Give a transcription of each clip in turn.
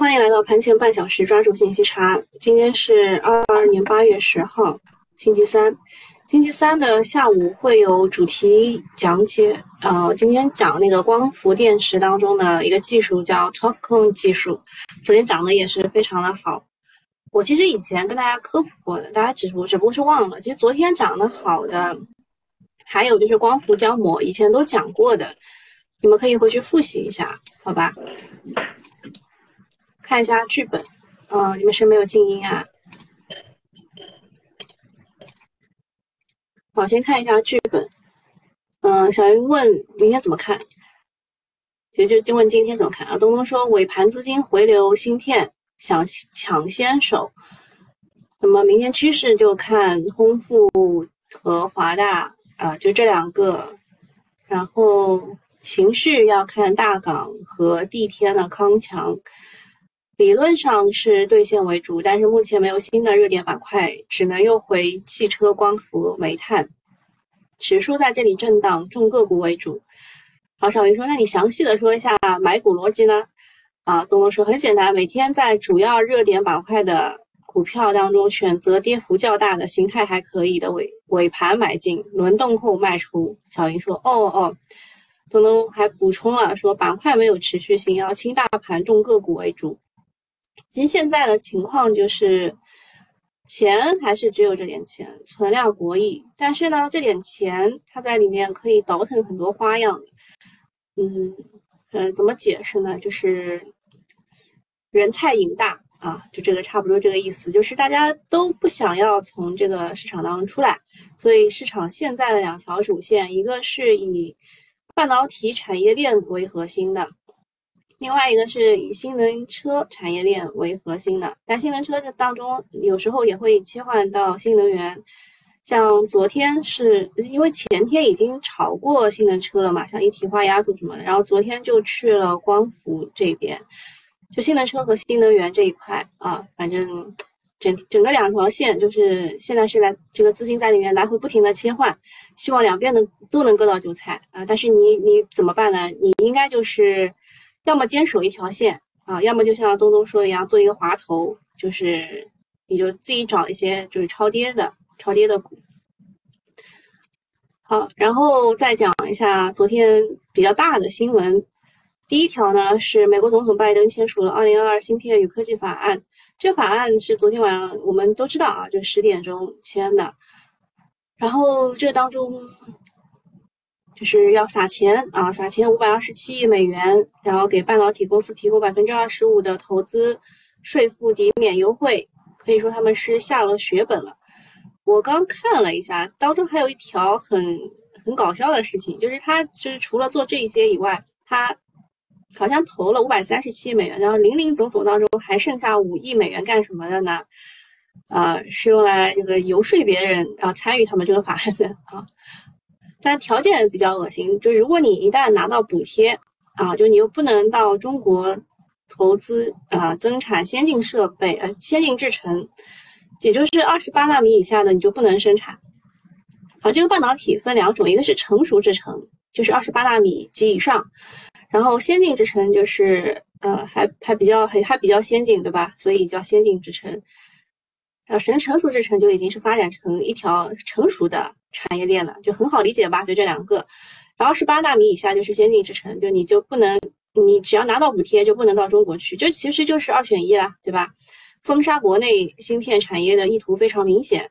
欢迎来到盘前半小时，抓住信息差。今天是二二年八月十号，星期三。星期三的下午会有主题讲解。呃，今天讲那个光伏电池当中的一个技术叫 TOPCon 技术，昨天讲的也是非常的好。我其实以前跟大家科普过的，大家只不只不过是忘了。其实昨天讲的好的，还有就是光伏胶膜，以前都讲过的，你们可以回去复习一下，好吧？看一下剧本，嗯，你们谁没有静音啊？好，先看一下剧本。嗯，小云问明天怎么看？其实就就问今天怎么看啊？东东说尾盘资金回流芯片，想抢先手。那么明天趋势就看通富和华大啊，就这两个。然后情绪要看大港和地天的康强。理论上是兑现为主，但是目前没有新的热点板块，只能又回汽车、光伏、煤炭。指数在这里震荡，重个股为主。好，小云说，那你详细的说一下买股逻辑呢？啊，东东说很简单，每天在主要热点板块的股票当中选择跌幅较大的、形态还可以的尾尾盘买进，轮动后卖出。小云说，哦哦。东东还补充了说，板块没有持续性，要轻大盘、重个股为主。其实现在的情况就是，钱还是只有这点钱，存量博弈。但是呢，这点钱它在里面可以倒腾很多花样。嗯呃，怎么解释呢？就是人菜瘾大啊，就这个差不多这个意思。就是大家都不想要从这个市场当中出来，所以市场现在的两条主线，一个是以半导体产业链为核心的。另外一个是以新能车产业链为核心的，但新能车这当中有时候也会切换到新能源，像昨天是因为前天已经炒过新能车了嘛，像一体化压铸什么的，然后昨天就去了光伏这边，就新能车和新能源这一块啊，反正整整个两条线就是现在是来这个资金在里面来回不停的切换，希望两边能都能割到韭菜啊，但是你你怎么办呢？你应该就是。要么坚守一条线啊，要么就像东东说的一样，做一个滑头，就是你就自己找一些就是超跌的、超跌的股。好，然后再讲一下昨天比较大的新闻。第一条呢是美国总统拜登签署了《二零二二芯片与科技法案》，这个法案是昨天晚上我们都知道啊，就十点钟签的。然后这当中。就是要撒钱啊，撒钱五百二十七亿美元，然后给半导体公司提供百分之二十五的投资税负抵免优惠，可以说他们是下了血本了。我刚看了一下，当中还有一条很很搞笑的事情，就是他其实除了做这些以外，他好像投了五百三十七亿美元，然后零零总总当中还剩下五亿美元干什么的呢？啊，是用来这个游说别人啊参与他们这个法案的啊。但条件比较恶心，就如果你一旦拿到补贴啊，就你又不能到中国投资啊，增产先进设备呃，先进制程，也就是二十八纳米以下的你就不能生产。啊，这个半导体分两种，一个是成熟制程，就是二十八纳米及以上，然后先进制程就是呃还还比较还还比较先进，对吧？所以叫先进制程。呃，成成熟制程就已经是发展成一条成熟的产业链了，就很好理解吧？就这两个，然后十八纳米以下就是先进制程，就你就不能，你只要拿到补贴就不能到中国去，这其实就是二选一啦，对吧？封杀国内芯片产业的意图非常明显。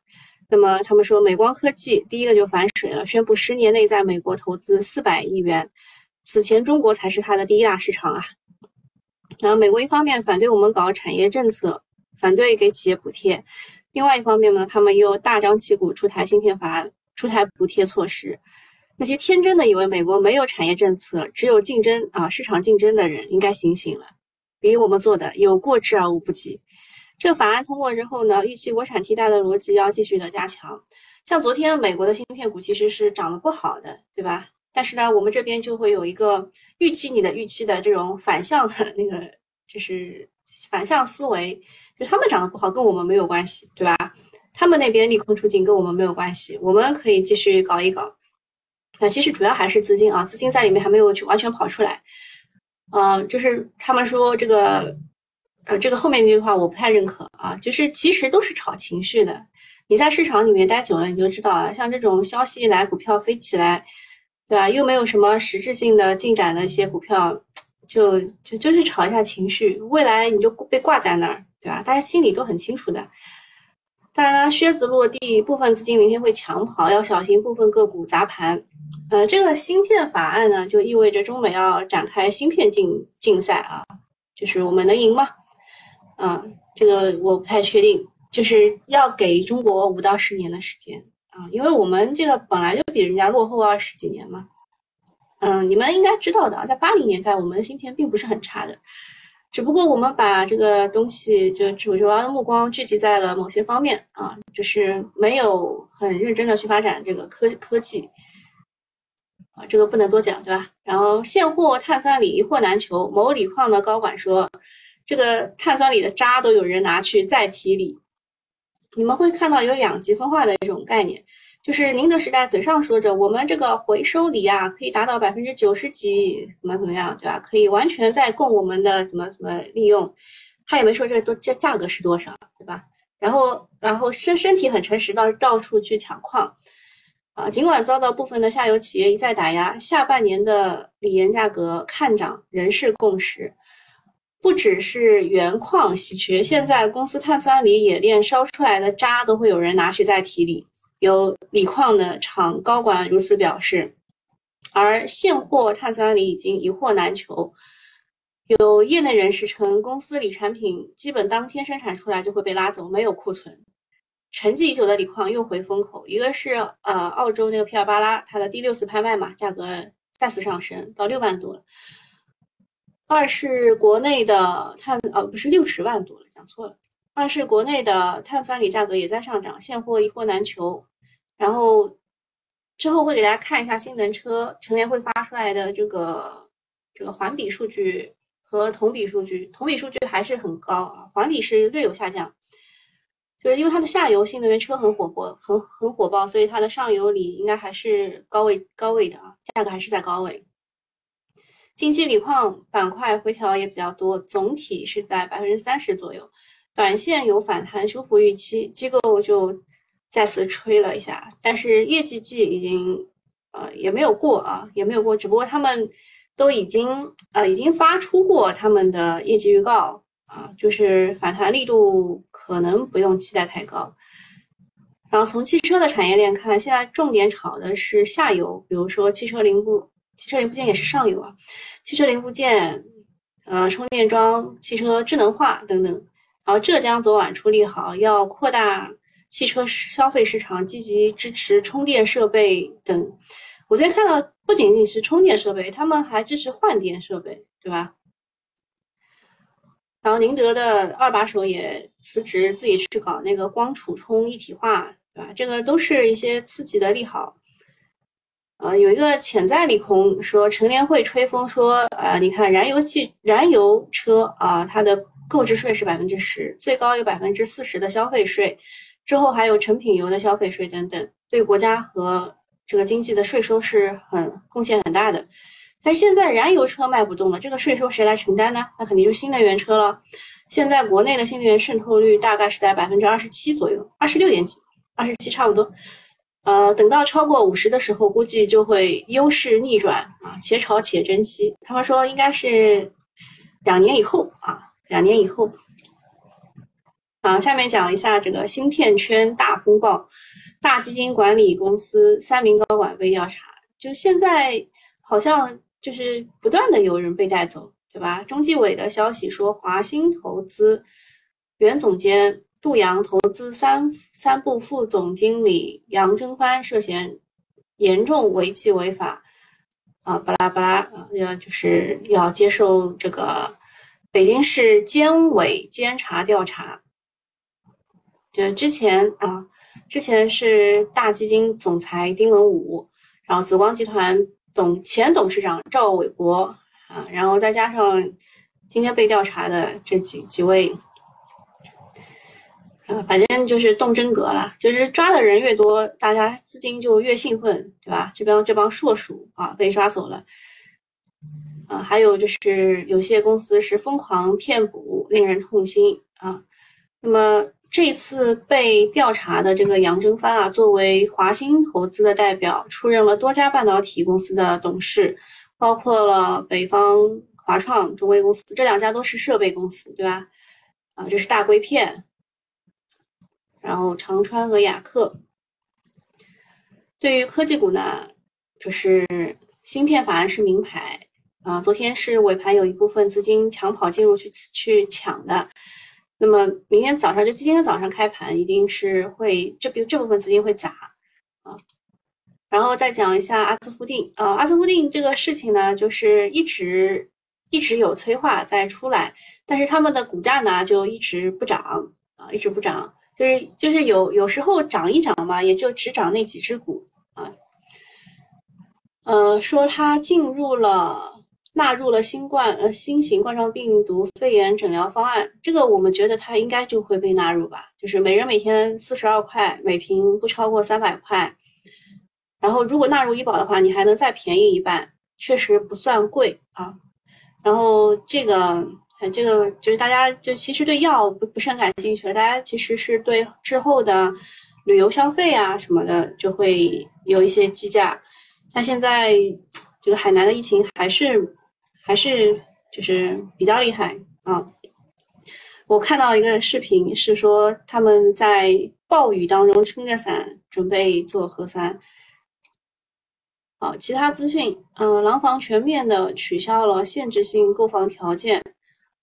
那么他们说，美光科技第一个就反水了，宣布十年内在美国投资四百亿元，此前中国才是它的第一大市场啊。然后美国一方面反对我们搞产业政策。反对给企业补贴，另外一方面呢，他们又大张旗鼓出台芯片法案，出台补贴措施。那些天真的以为美国没有产业政策，只有竞争啊市场竞争的人，应该醒醒了，比我们做的有过之而无不及。这个法案通过之后呢，预期国产替代的逻辑要继续的加强。像昨天美国的芯片股其实是涨得不好的，对吧？但是呢，我们这边就会有一个预期你的预期的这种反向的那个，就是反向思维。就他们涨得不好，跟我们没有关系，对吧？他们那边利空出尽，跟我们没有关系，我们可以继续搞一搞。那其实主要还是资金啊，资金在里面还没有去完全跑出来。呃，就是他们说这个呃，这个后面那句话我不太认可啊，就是其实都是炒情绪的。你在市场里面待久了，你就知道啊，像这种消息一来，股票飞起来，对吧？又没有什么实质性的进展的一些股票，就就就是炒一下情绪，未来你就被挂在那儿，对吧？大家心里都很清楚的。当然了，靴子落地，部分资金明天会抢跑，要小心部分个股砸盘。呃，这个芯片法案呢，就意味着中美要展开芯片竞竞赛啊，就是我们能赢吗？啊，这个我不太确定，就是要给中国五到十年的时间啊，因为我们这个本来就比人家落后二十几年嘛。嗯，你们应该知道的，在八零年代，我们的芯片并不是很差的。只不过我们把这个东西就主主要的目光聚集在了某些方面啊，就是没有很认真的去发展这个科科技啊，这个不能多讲，对吧？然后现货碳酸锂一货难求，某锂矿的高管说，这个碳酸锂的渣都有人拿去再提锂，你们会看到有两极分化的一种概念。就是宁德时代嘴上说着我们这个回收锂啊，可以达到百分之九十几，怎么怎么样，对吧？可以完全在供我们的怎么怎么利用，他也没说这多这价格是多少，对吧？然后然后身身体很诚实，到到处去抢矿啊。尽管遭到部分的下游企业一再打压，下半年的锂盐价格看涨仍是共识。不只是原矿稀缺，现在公司碳酸锂冶炼烧出来的渣都会有人拿去再提锂。有锂矿的厂高管如此表示，而现货碳酸锂已经一货难求。有业内人士称，公司锂产品基本当天生产出来就会被拉走，没有库存。沉寂已久的锂矿又回风口，一个是呃澳洲那个皮尔巴拉，它的第六次拍卖嘛，价格再次上升到六万多了。二是国内的碳，呃不是六十万多了，讲错了。二是国内的碳酸锂价格也在上涨，现货一货难求。然后之后会给大家看一下新能车成联会发出来的这个这个环比数据和同比数据，同比数据还是很高啊，环比是略有下降，就是因为它的下游新能源车很火爆，很很火爆，所以它的上游锂应该还是高位高位的啊，价格还是在高位。近期锂矿板块回调也比较多，总体是在百分之三十左右，短线有反弹修复预期，机构就。再次吹了一下，但是业绩季已经呃也没有过啊，也没有过，只不过他们都已经呃已经发出过他们的业绩预告啊，就是反弹力度可能不用期待太高。然后从汽车的产业链看，现在重点炒的是下游，比如说汽车零部汽车零部件也是上游啊，汽车零部件呃充电桩、汽车智能化等等。然后浙江昨晚出利好，要扩大。汽车消费市场积极支持充电设备等，我昨天看到不仅仅是充电设备，他们还支持换电设备，对吧？然后宁德的二把手也辞职，自己去搞那个光储充一体化，对吧？这个都是一些刺激的利好。呃，有一个潜在利空，说陈联会吹风说，呃，你看燃油汽燃油车啊，它的购置税是百分之十，最高有百分之四十的消费税。之后还有成品油的消费税等等，对国家和这个经济的税收是很贡献很大的。但现在燃油车卖不动了，这个税收谁来承担呢？那肯定就新能源车了。现在国内的新能源渗透率大概是在百分之二十七左右，二十六点几，二十七差不多。呃，等到超过五十的时候，估计就会优势逆转啊，且炒且珍惜。他们说应该是两年以后啊，两年以后。啊，下面讲一下这个芯片圈大风暴，大基金管理公司三名高管被调查，就现在好像就是不断的有人被带走，对吧？中纪委的消息说，华兴投资原总监杜阳投资三三部副总经理杨征帆涉嫌严重违纪违法，啊，巴拉巴拉啊，要就是要接受这个北京市监委监察调查。就之前啊，之前是大基金总裁丁文武，然后紫光集团董前董事长赵伟国啊，然后再加上今天被调查的这几几位，啊，反正就是动真格了，就是抓的人越多，大家资金就越兴奋，对吧？这帮这帮硕鼠啊被抓走了，啊，还有就是有些公司是疯狂骗补，令人痛心啊。那么这次被调查的这个杨征帆啊，作为华兴投资的代表，出任了多家半导体公司的董事，包括了北方华创、中微公司这两家都是设备公司，对吧？啊，这是大硅片，然后长川和雅克。对于科技股呢，就是芯片法案是名牌啊，昨天是尾盘有一部分资金抢跑进入去去抢的，那么明天早上就今天早上开盘一定是会这边这部分资金会砸啊，然后再讲一下阿兹夫定啊，阿兹夫定这个事情呢，就是一直一直有催化在出来，但是他们的股价呢就一直不涨啊，一直不涨。就是就是有有时候涨一涨嘛，也就只涨那几只股啊。呃，说它进入了纳入了新冠呃新型冠状病毒肺炎诊疗方案，这个我们觉得它应该就会被纳入吧。就是每人每天四十二块每瓶，不超过三百块。然后如果纳入医保的话，你还能再便宜一半，确实不算贵啊。然后这个。这个就是大家就其实对药不不是很感兴趣，大家其实是对之后的旅游消费啊什么的就会有一些计价。但现在这个海南的疫情还是还是就是比较厉害啊。我看到一个视频是说他们在暴雨当中撑着伞准备做核酸。好，其他资讯，嗯，廊坊全面的取消了限制性购房条件。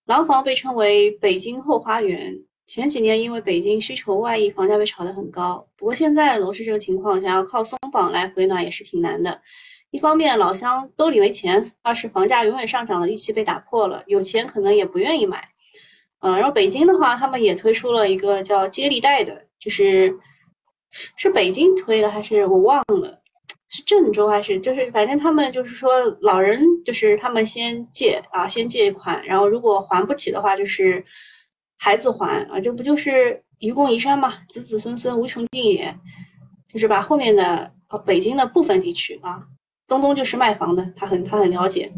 廊坊被称为北京后花园。前几年因为北京需求外溢，房价被炒得很高。不过现在楼市这个情况，想要靠松绑来回暖也是挺难的。一方面老乡兜里没钱，二是房价永远上涨的预期被打破了，有钱可能也不愿意买。嗯，然后北京的话，他们也推出了一个叫接力贷的，就是是北京推的还是我忘了。是郑州还是就是反正他们就是说老人就是他们先借啊先借款，然后如果还不起的话就是孩子还啊，这不就是愚公移山嘛，子子孙孙无穷尽也。就是把后面的北京的部分地区啊，东东就是卖房的，他很他很了解，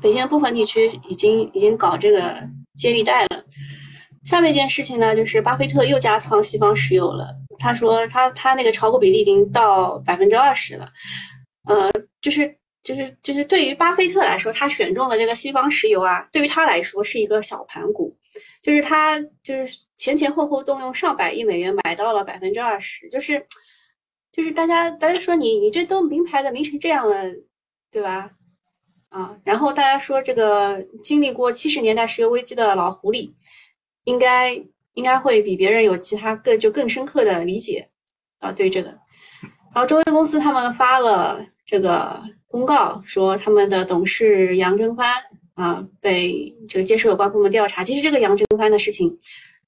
北京的部分地区已经已经搞这个接力贷了。下面一件事情呢，就是巴菲特又加仓西方石油了。他说他他那个炒股比例已经到百分之二十了，呃，就是就是就是对于巴菲特来说，他选中的这个西方石油啊，对于他来说是一个小盘股，就是他就是前前后后动用上百亿美元买到了百分之二十，就是就是大家大家说你你这都名牌的名成这样了，对吧？啊，然后大家说这个经历过七十年代石油危机的老狐狸，应该。应该会比别人有其他更就更深刻的理解啊，对这个。然后中微公司他们发了这个公告，说他们的董事杨征帆啊被这个接受有关部门调查。其实这个杨征帆的事情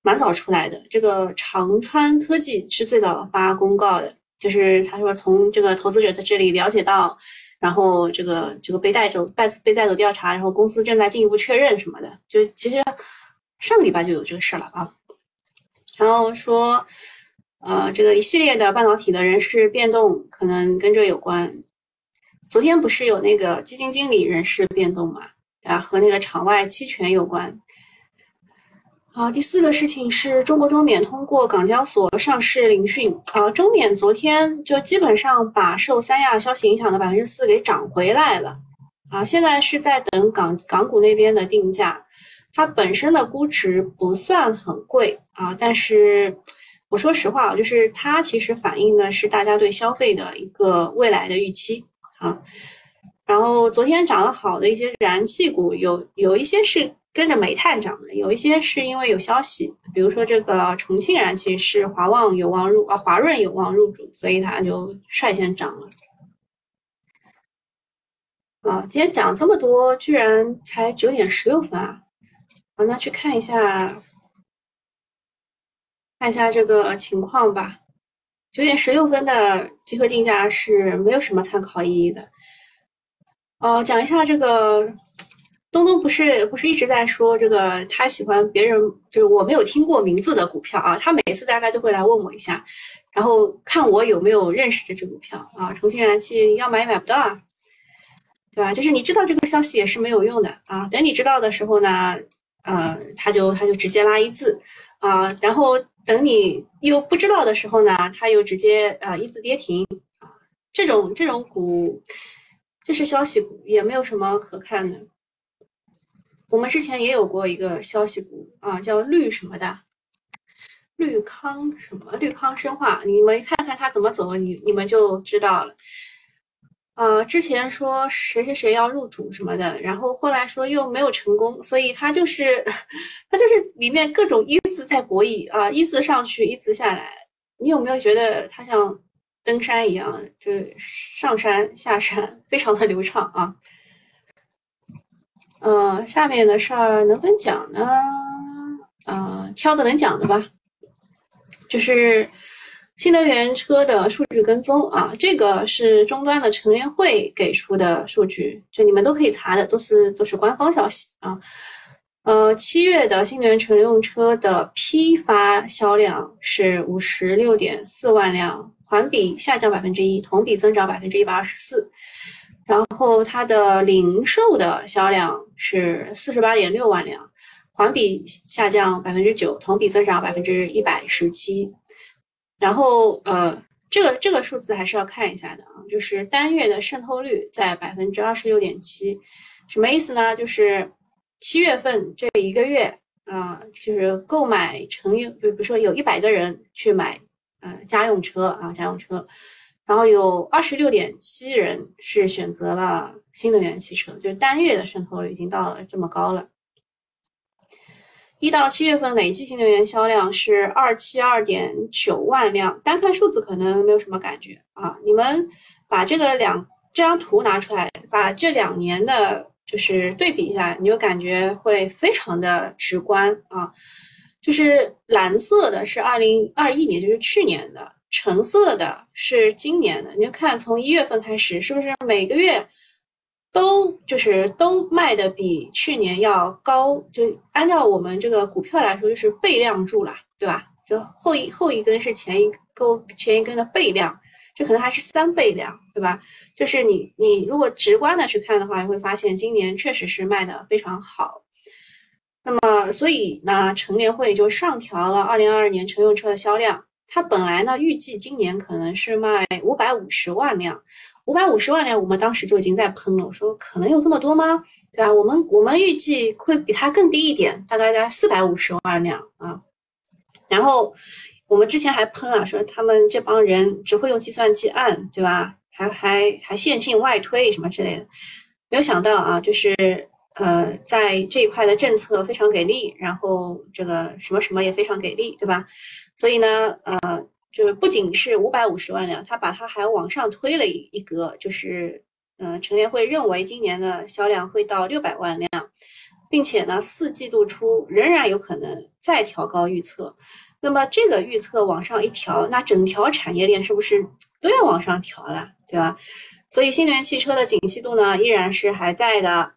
蛮早出来的，这个长川科技是最早发公告的，就是他说从这个投资者的这里了解到，然后这个这个被带走被被带走调查，然后公司正在进一步确认什么的，就其实上个礼拜就有这个事了啊。然后说，呃，这个一系列的半导体的人事变动可能跟这有关。昨天不是有那个基金经理人事变动嘛？啊，和那个场外期权有关。好，第四个事情是中国中免通过港交所上市聆讯。啊，中免昨天就基本上把受三亚消息影响的百分之四给涨回来了。啊，现在是在等港港股那边的定价。它本身的估值不算很贵啊，但是我说实话啊，就是它其实反映的是大家对消费的一个未来的预期啊。然后昨天涨得好的一些燃气股，有有一些是跟着煤炭涨的，有一些是因为有消息，比如说这个重庆燃气是华旺有望入啊，华润有望入主，所以它就率先涨了。啊，今天讲这么多，居然才九点十六分啊！好，那去看一下，看一下这个情况吧。九点十六分的集合竞价是没有什么参考意义的。哦，讲一下这个东东不是不是一直在说这个他喜欢别人就是我没有听过名字的股票啊，他每次大概都会来问我一下，然后看我有没有认识这只股票啊。重庆燃气要买也买不到啊。对吧？就是你知道这个消息也是没有用的啊。等你知道的时候呢，呃，他就他就直接拉一字啊，然后等你又不知道的时候呢，他又直接呃一字跌停啊。这种这种股，这是消息股，也没有什么可看的。我们之前也有过一个消息股啊，叫绿什么的，绿康什么绿康生化，你们看看它怎么走，你你们就知道了。呃，之前说谁谁谁要入主什么的，然后后来说又没有成功，所以它就是它就是里面各种一字在博弈啊，一字上去，一字下来。你有没有觉得它像登山一样，就上山下山非常的流畅啊？呃，下面的事儿能不能讲呢？呃，挑个能讲的吧，就是新能源车的数据跟踪啊，这个是终端的乘联会给出的数据，就你们都可以查的，都是都是官方消息啊。呃，七月的新能源乘用车的批发销量是五十六点四万辆，环比下降百分之一，同比增长百分之一百二十四。然后它的零售的销量是四十八点六万辆，环比下降百分之九，同比增长百分之一百十七。然后呃，这个这个数字还是要看一下的啊，就是单月的渗透率在百分之二十六点七，什么意思呢？就是七月份这一个月啊，就是购买乘用，就比如说有一百个人去买呃家用车啊，家用车。然后有二十六点七人是选择了新能源汽车，就是单月的渗透率已经到了这么高了。一到七月份累计新能源销量是二七二点九万辆，单看数字可能没有什么感觉啊。你们把这个两这张图拿出来，把这两年的就是对比一下，你就感觉会非常的直观啊。就是蓝色的是二零二一年，就是去年的。橙色的是今年的，你就看从一月份开始，是不是每个月都就是都卖的比去年要高？就按照我们这个股票来说，就是倍量入了，对吧？就后一后一根是前一根前一根的倍量，这可能还是三倍量，对吧？就是你你如果直观的去看的话，你会发现今年确实是卖的非常好。那么所以呢，乘联会就上调了二零二二年乘用车的销量。它本来呢，预计今年可能是卖五百五十万辆，五百五十万辆，我们当时就已经在喷了，我说可能有这么多吗？对吧？我们我们预计会比它更低一点，大概在四百五十万辆啊。然后我们之前还喷了，说他们这帮人只会用计算机按，对吧？还还还线性外推什么之类的，没有想到啊，就是呃，在这一块的政策非常给力，然后这个什么什么也非常给力，对吧？所以呢，呃，就是不仅是五百五十万辆，他把它还往上推了一一格，就是，呃，乘联会认为今年的销量会到六百万辆，并且呢，四季度初仍然有可能再调高预测。那么这个预测往上一调，那整条产业链是不是都要往上调了，对吧？所以新能源汽车的景气度呢，依然是还在的。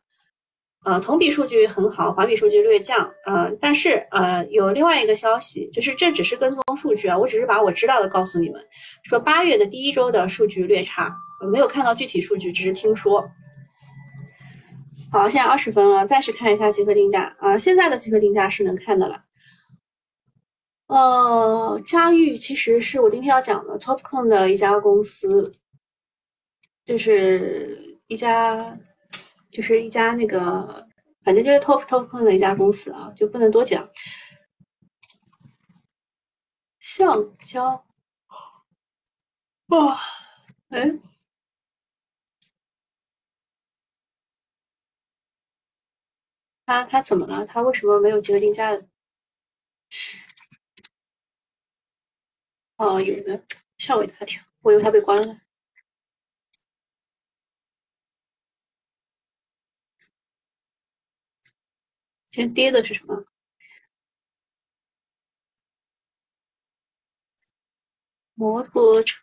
呃，同比数据很好，环比数据略降。呃，但是呃，有另外一个消息，就是这只是跟踪数据啊，我只是把我知道的告诉你们。说八月的第一周的数据略差，没有看到具体数据，只是听说。好，现在二十分了，再去看一下集合竞价啊，现在的集合竞价是能看的了。呃，嘉裕其实是我今天要讲的 TOPCon 的一家公司，就是一家。就是一家那个，反正就是 top top 的一家公司啊，就不能多讲。橡胶，哇，哎，他他怎么了？他为什么没有集合竞价？哦，有的，吓我一大跳，我以为他被关了。先跌的是什么？摩托车。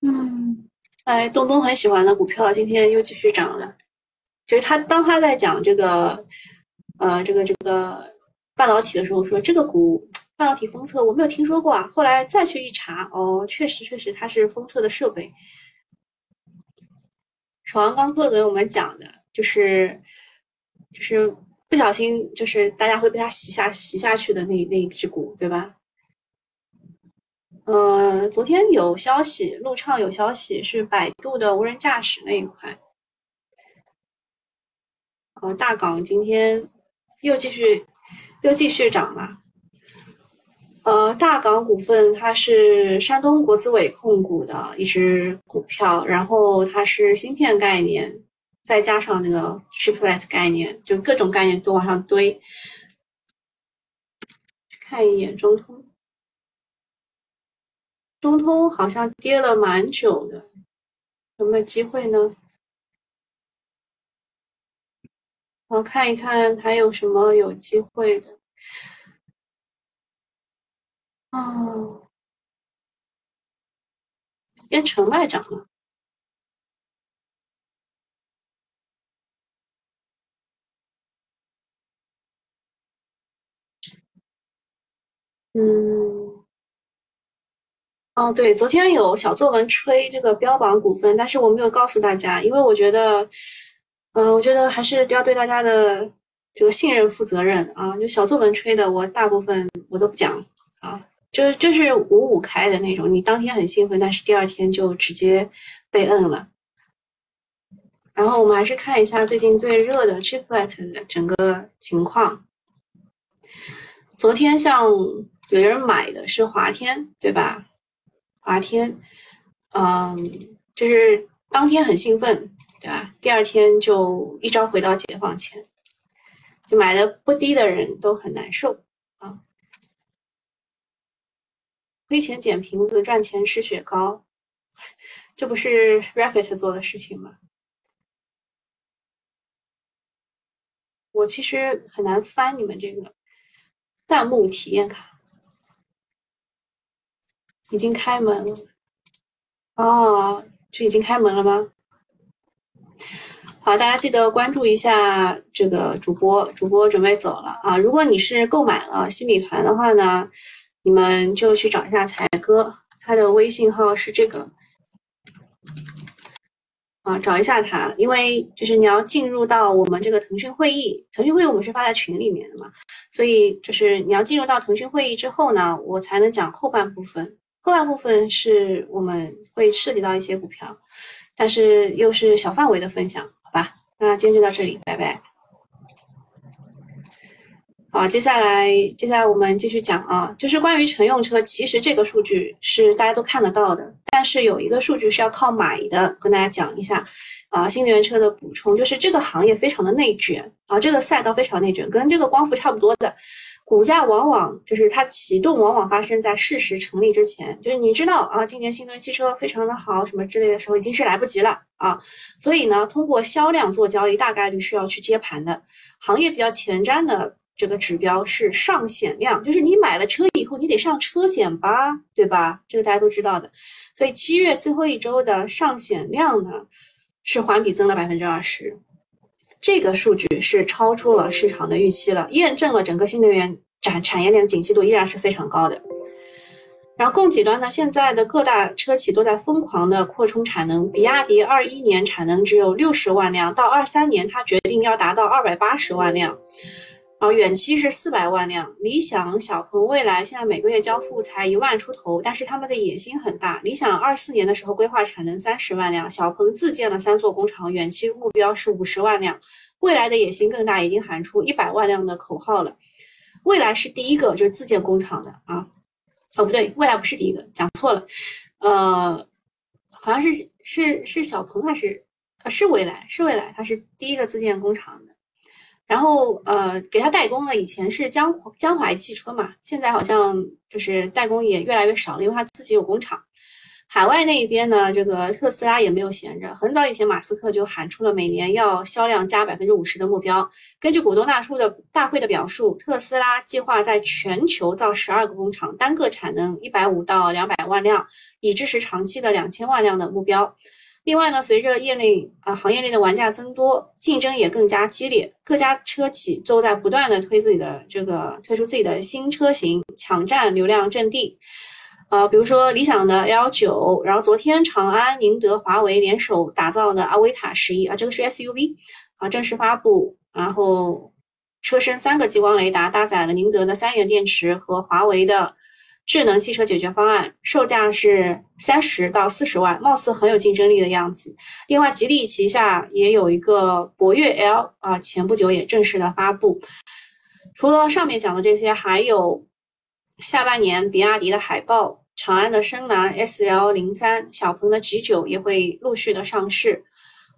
嗯，哎，东东很喜欢的股票，今天又继续涨了。就是他当他在讲这个，呃，这个这个半导体的时候，说这个股。半导体封测，我没有听说过啊。后来再去一查，哦，确实确实它是封测的设备。首航刚哥给我们讲的就是就是不小心就是大家会被它洗下洗下去的那那一只股，对吧？呃，昨天有消息，路畅有消息是百度的无人驾驶那一块。呃，大港今天又继续又继续涨了。呃，大港股份它是山东国资委控股的一只股票，然后它是芯片概念，再加上那个 chiplet 概念，就各种概念都往上堆。看一眼中通，中通好像跌了蛮久的，有没有机会呢？我看一看还有什么有机会的。哦，变成外长了。嗯，哦，对，昨天有小作文吹这个标榜股份，但是我没有告诉大家，因为我觉得。呃，我觉得还是要对大家的这个信任负责任啊！就小作文吹的，我大部分我都不讲啊，就就是五五开的那种，你当天很兴奋，但是第二天就直接被摁了。然后我们还是看一下最近最热的 Chiplet 的整个情况。昨天像有人买的是华天，对吧？华天，嗯，就是当天很兴奋。对吧？第二天就一朝回到解放前，就买的不低的人都很难受啊！亏钱捡瓶子，赚钱吃雪糕，这不是 Rapid 做的事情吗？我其实很难翻你们这个弹幕体验卡，已经开门了哦，这已经开门了吗？好，大家记得关注一下这个主播，主播准备走了啊！如果你是购买了新米团的话呢，你们就去找一下才哥，他的微信号是这个啊，找一下他，因为就是你要进入到我们这个腾讯会议，腾讯会议我们是发在群里面的嘛，所以就是你要进入到腾讯会议之后呢，我才能讲后半部分，后半部分是我们会涉及到一些股票，但是又是小范围的分享。好吧，那今天就到这里，拜拜。好，接下来，接下来我们继续讲啊，就是关于乘用车，其实这个数据是大家都看得到的，但是有一个数据是要靠买的，跟大家讲一下啊，新能源车的补充，就是这个行业非常的内卷啊，这个赛道非常内卷，跟这个光伏差不多的。股价往往就是它启动，往往发生在事实成立之前。就是你知道啊，今年新能源汽车非常的好，什么之类的时候，已经是来不及了啊。所以呢，通过销量做交易，大概率是要去接盘的。行业比较前瞻的这个指标是上险量，就是你买了车以后，你得上车险吧，对吧？这个大家都知道的。所以七月最后一周的上险量呢，是环比增了百分之二十。这个数据是超出了市场的预期了，验证了整个新能源产产业链的景气度依然是非常高的。然后供给端呢，现在的各大车企都在疯狂的扩充产能，比亚迪二一年产能只有六十万辆，到二三年它决定要达到二百八十万辆。啊，远期是四百万辆。理想、小鹏、蔚来现在每个月交付才一万出头，但是他们的野心很大。理想二四年的时候规划产能三十万辆，小鹏自建了三座工厂，远期目标是五十万辆。蔚来的野心更大，已经喊出一百万辆的口号了。蔚来是第一个就是自建工厂的啊，哦不对，蔚来不是第一个，讲错了。呃，好像是是是小鹏还是呃是蔚来是蔚来，它是第一个自建工厂的。然后，呃，给他代工的以前是江江淮汽车嘛，现在好像就是代工也越来越少了，因为他自己有工厂。海外那一边呢，这个特斯拉也没有闲着，很早以前马斯克就喊出了每年要销量加百分之五十的目标。根据股东大叔的大会的表述，特斯拉计划在全球造十二个工厂，单个产能一百五到两百万辆，以支持长期的两千万辆的目标。另外呢，随着业内啊行业内的玩家增多，竞争也更加激烈，各家车企都在不断的推自己的这个推出自己的新车型，抢占流量阵地。呃，比如说理想的 L 九，然后昨天长安、宁德、华为联手打造的阿维塔十一啊，这个是 SUV 啊，正式发布，然后车身三个激光雷达，搭载了宁德的三元电池和华为的。智能汽车解决方案售价是三十到四十万，貌似很有竞争力的样子。另外，吉利旗下也有一个博越 L 啊，前不久也正式的发布。除了上面讲的这些，还有下半年比亚迪的海豹、长安的深蓝 SL 零三、小鹏的 G 九也会陆续的上市。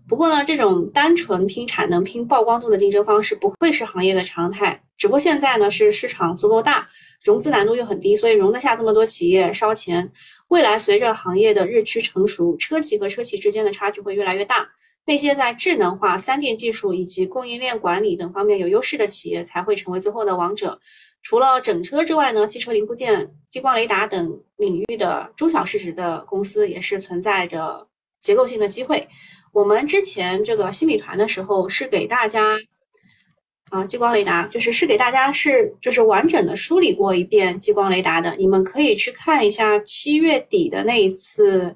不过呢，这种单纯拼产能、拼曝光度的竞争方式不会是行业的常态。只不过现在呢，是市场足够大。融资难度又很低，所以容得下这么多企业烧钱。未来随着行业的日趋成熟，车企和车企之间的差距会越来越大。那些在智能化、三电技术以及供应链管理等方面有优势的企业才会成为最后的王者。除了整车之外呢，汽车零部件、激光雷达等领域的中小市值的公司也是存在着结构性的机会。我们之前这个新米团的时候是给大家。啊，激光雷达就是是给大家是就是完整的梳理过一遍激光雷达的，你们可以去看一下七月底的那一次，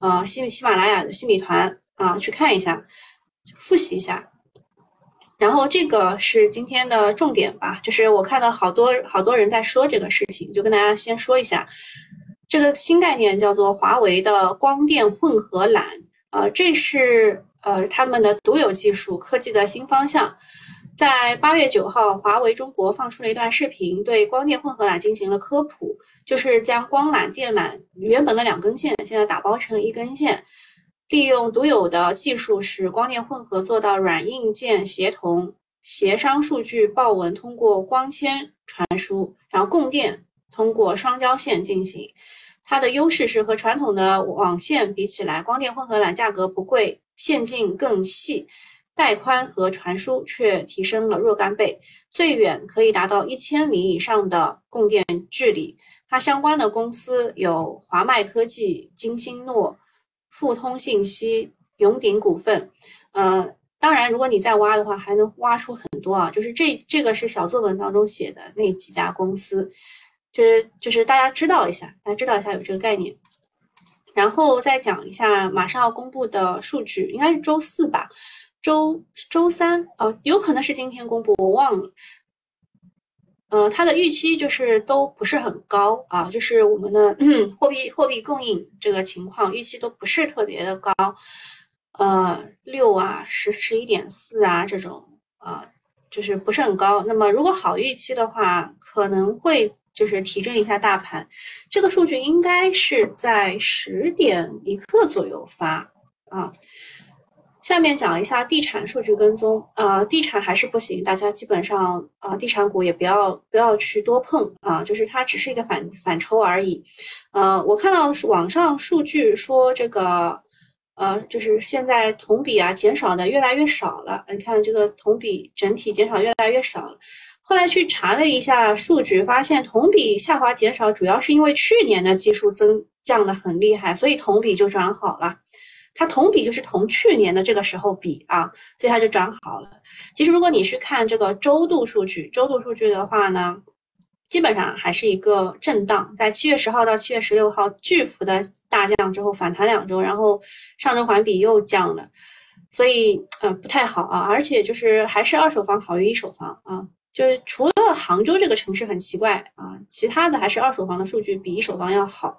呃，喜喜马拉雅的新米团啊，去看一下，复习一下。然后这个是今天的重点吧，就是我看到好多好多人在说这个事情，就跟大家先说一下，这个新概念叫做华为的光电混合缆，呃，这是呃他们的独有技术科技的新方向。在八月九号，华为中国放出了一段视频，对光电混合缆进行了科普，就是将光缆、电缆原本的两根线，现在打包成一根线，利用独有的技术，使光电混合做到软硬件协同、协商数据报文通过光纤传输，然后供电通过双交线进行。它的优势是和传统的网线比起来，光电混合缆价格不贵，线径更细。带宽和传输却提升了若干倍，最远可以达到一千米以上的供电距离。它相关的公司有华迈科技、金星诺、富通信息、永鼎股份。呃，当然，如果你再挖的话，还能挖出很多啊。就是这这个是小作文当中写的那几家公司，就是就是大家知道一下，大家知道一下有这个概念。然后再讲一下马上要公布的数据，应该是周四吧。周周三哦，有可能是今天公布，我忘了。呃，它的预期就是都不是很高啊，就是我们的 货币货币供应这个情况预期都不是特别的高，呃，六啊，十十一点四啊这种啊，就是不是很高。那么如果好预期的话，可能会就是提振一下大盘。这个数据应该是在十点一刻左右发啊。下面讲一下地产数据跟踪，啊，地产还是不行，大家基本上啊，地产股也不要不要去多碰啊，就是它只是一个反反抽而已。呃，我看到网上数据说这个，呃，就是现在同比啊减少的越来越少了，你看这个同比整体减少越来越少了。后来去查了一下数据，发现同比下滑减少主要是因为去年的基数增降的很厉害，所以同比就转好了。它同比就是同去年的这个时候比啊，所以它就转好了。其实如果你去看这个周度数据，周度数据的话呢，基本上还是一个震荡，在七月十号到七月十六号巨幅的大降之后反弹两周，然后上周环比又降了，所以呃不太好啊。而且就是还是二手房好于一手房啊，就是除了杭州这个城市很奇怪啊，其他的还是二手房的数据比一手房要好。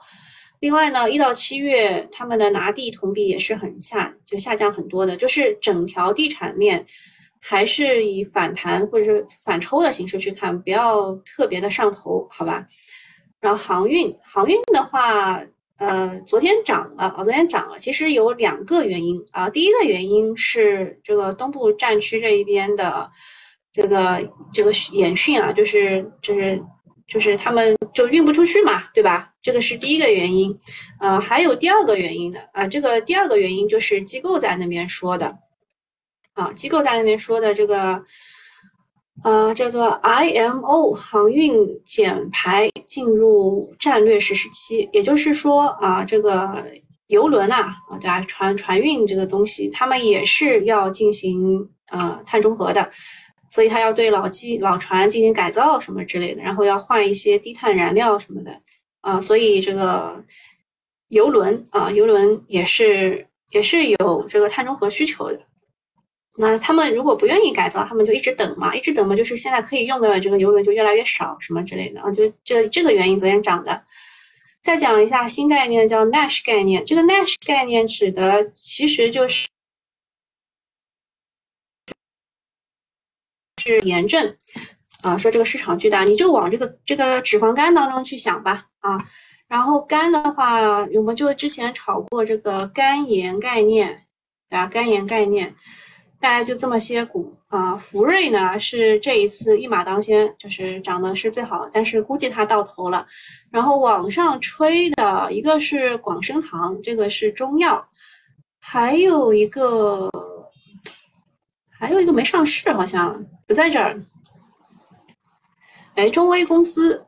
另外呢，一到七月，他们的拿地同比也是很下，就下降很多的，就是整条地产链还是以反弹或者是反抽的形式去看，不要特别的上头，好吧？然后航运，航运的话，呃，昨天涨了啊，昨天涨了，其实有两个原因啊，第一个原因是这个东部战区这一边的这个这个演训啊，就是就是。就是他们就运不出去嘛，对吧？这个是第一个原因，呃，还有第二个原因的啊。这个第二个原因就是机构在那边说的，啊，机构在那边说的这个，呃，叫做 IMO 航运减排进入战略实施期，也就是说啊，这个游轮啊，啊对吧？船船运这个东西，他们也是要进行呃碳中和的，所以他要对老机老船进行改造什么之类的，然后要换一些低碳燃料什么的啊，所以这个游轮啊，游轮也是也是有这个碳中和需求的。那他们如果不愿意改造，他们就一直等嘛，一直等嘛，就是现在可以用的这个游轮就越来越少，什么之类的啊，就这这个原因昨天涨的。再讲一下新概念，叫 Nash 概念。这个 Nash 概念指的其实就是是炎症啊，说这个市场巨大，你就往这个这个脂肪肝当中去想吧啊。然后肝的话，我们就之前炒过这个肝炎概念，对吧？肝炎概念。大概就这么些股啊，福瑞呢是这一次一马当先，就是涨的是最好，但是估计它到头了。然后网上吹的一个是广生堂，这个是中药，还有一个还有一个没上市，好像不在这儿。哎，中威公司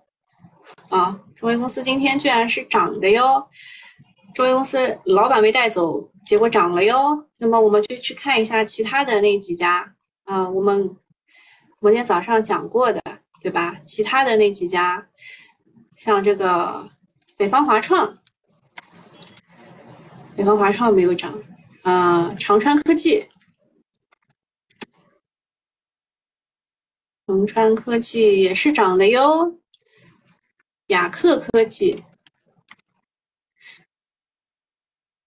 啊，中威公司今天居然是涨的哟，中威公司老板没带走。结果涨了哟，那么我们就去看一下其他的那几家啊，我们我们今天早上讲过的，对吧？其他的那几家，像这个北方华创，北方华创没有涨，啊，长川科技，恒川科技也是涨的哟，雅克科技。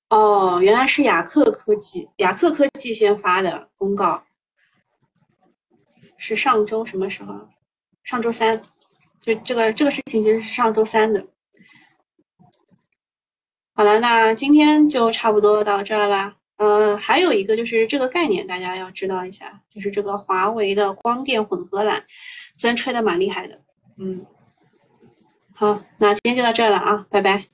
哦，原来是雅克科技，雅克科技先发的公告，是上周什么时候？上周三，就这个这个事情其实是上周三的。好了，那今天就差不多到这儿啦。呃，还有一个就是这个概念，大家要知道一下，就是这个华为的光电混合缆，虽然吹的蛮厉害的。嗯，好，那今天就到这儿了啊，拜拜。